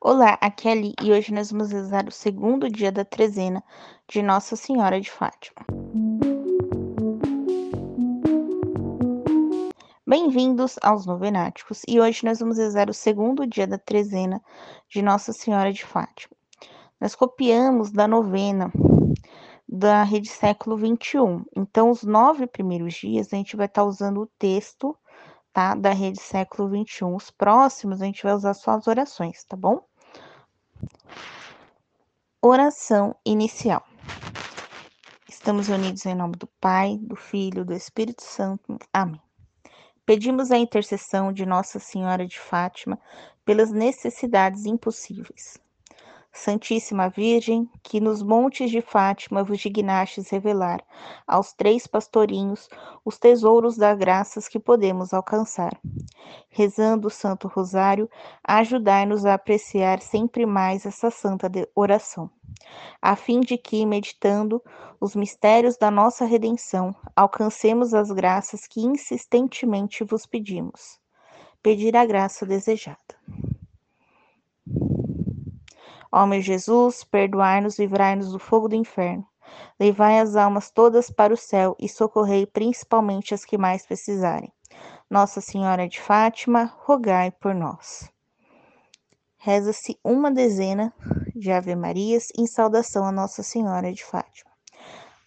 Olá, aqui é Ali e hoje nós vamos rezar o segundo dia da trezena de Nossa Senhora de Fátima. Bem-vindos aos Novenáticos e hoje nós vamos rezar o segundo dia da trezena de Nossa Senhora de Fátima. Nós copiamos da novena da rede século 21. Então, os nove primeiros dias a gente vai estar usando o texto tá? Da rede século 21. Os próximos a gente vai usar só as orações, tá bom? Oração inicial. Estamos unidos em nome do Pai, do Filho, do Espírito Santo. Amém. Pedimos a intercessão de Nossa Senhora de Fátima pelas necessidades impossíveis. Santíssima Virgem, que nos montes de Fátima vos dignastes revelar aos três pastorinhos os tesouros das graças que podemos alcançar. Rezando o Santo Rosário, ajudai-nos a apreciar sempre mais essa santa oração, a fim de que, meditando os mistérios da nossa redenção, alcancemos as graças que insistentemente vos pedimos. Pedir a graça desejada. Ó meu Jesus, perdoai-nos, livrai-nos do fogo do inferno. Levai as almas todas para o céu e socorrei principalmente as que mais precisarem. Nossa Senhora de Fátima, rogai por nós. Reza-se uma dezena de Ave Marias em saudação a Nossa Senhora de Fátima.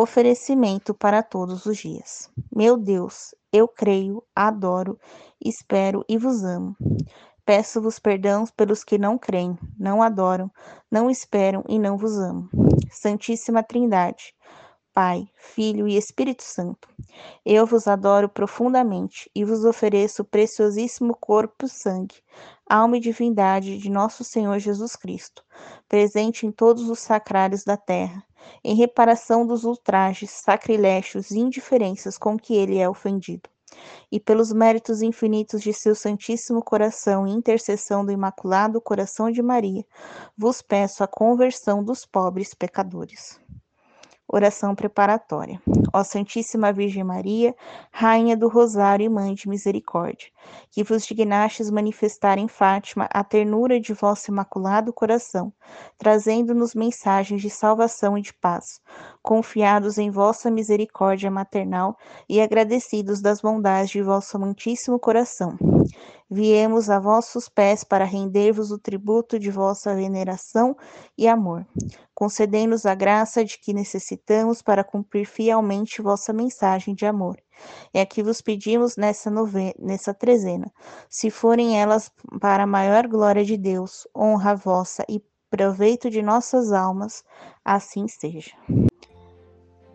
oferecimento para todos os dias. Meu Deus, eu creio, adoro, espero e vos amo. Peço-vos perdão pelos que não creem, não adoram, não esperam e não vos amam. Santíssima Trindade, Pai, Filho e Espírito Santo, eu vos adoro profundamente e vos ofereço o preciosíssimo corpo e sangue, alma e divindade de nosso Senhor Jesus Cristo, presente em todos os sacrários da terra em reparação dos ultrajes, sacrilégios e indiferenças com que ele é ofendido. E pelos méritos infinitos de seu Santíssimo Coração e intercessão do Imaculado Coração de Maria, vos peço a conversão dos pobres pecadores. Oração preparatória. Ó Santíssima Virgem Maria, Rainha do Rosário e Mãe de Misericórdia, que vos dignastes manifestar em Fátima a ternura de vosso imaculado coração, trazendo-nos mensagens de salvação e de paz, confiados em vossa misericórdia maternal e agradecidos das bondades de vosso amantíssimo coração. Viemos a vossos pés para render-vos o tributo de vossa veneração e amor. Concedei-nos a graça de que necessitamos para cumprir fielmente vossa mensagem de amor. É que vos pedimos nessa, novena, nessa trezena. Se forem elas para a maior glória de Deus, honra vossa e proveito de nossas almas, assim seja.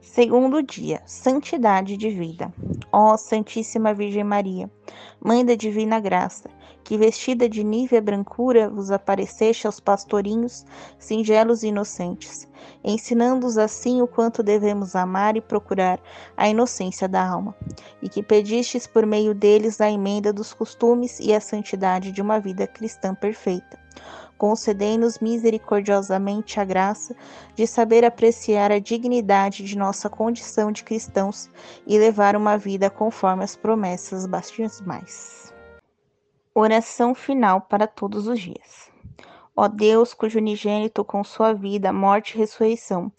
Segundo dia, santidade de vida. Ó Santíssima Virgem Maria, Mãe da Divina Graça, que vestida de nívea brancura vos apareceste aos pastorinhos singelos e inocentes, ensinando-os assim o quanto devemos amar e procurar a inocência da alma, e que pedistes por meio deles a emenda dos costumes e a santidade de uma vida cristã perfeita concedei-nos misericordiosamente a graça de saber apreciar a dignidade de nossa condição de cristãos e levar uma vida conforme as promessas batismais. Oração final para todos os dias. Ó Deus, cujo unigênito com sua vida, morte e ressurreição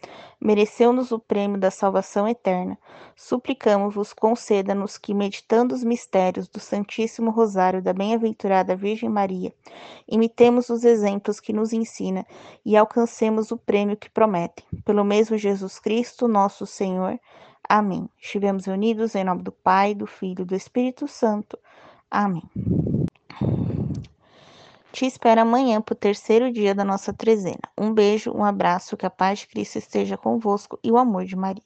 mereceu-nos o prêmio da salvação eterna, suplicamos-vos conceda-nos que, meditando os mistérios do Santíssimo Rosário da Bem-aventurada Virgem Maria, imitemos os exemplos que nos ensina e alcancemos o prêmio que promete. Pelo mesmo Jesus Cristo, nosso Senhor. Amém. Estivemos unidos em nome do Pai, do Filho e do Espírito Santo. Amém. Te espero amanhã para o terceiro dia da nossa trezena. Um beijo, um abraço, que a paz de Cristo esteja convosco e o amor de Maria.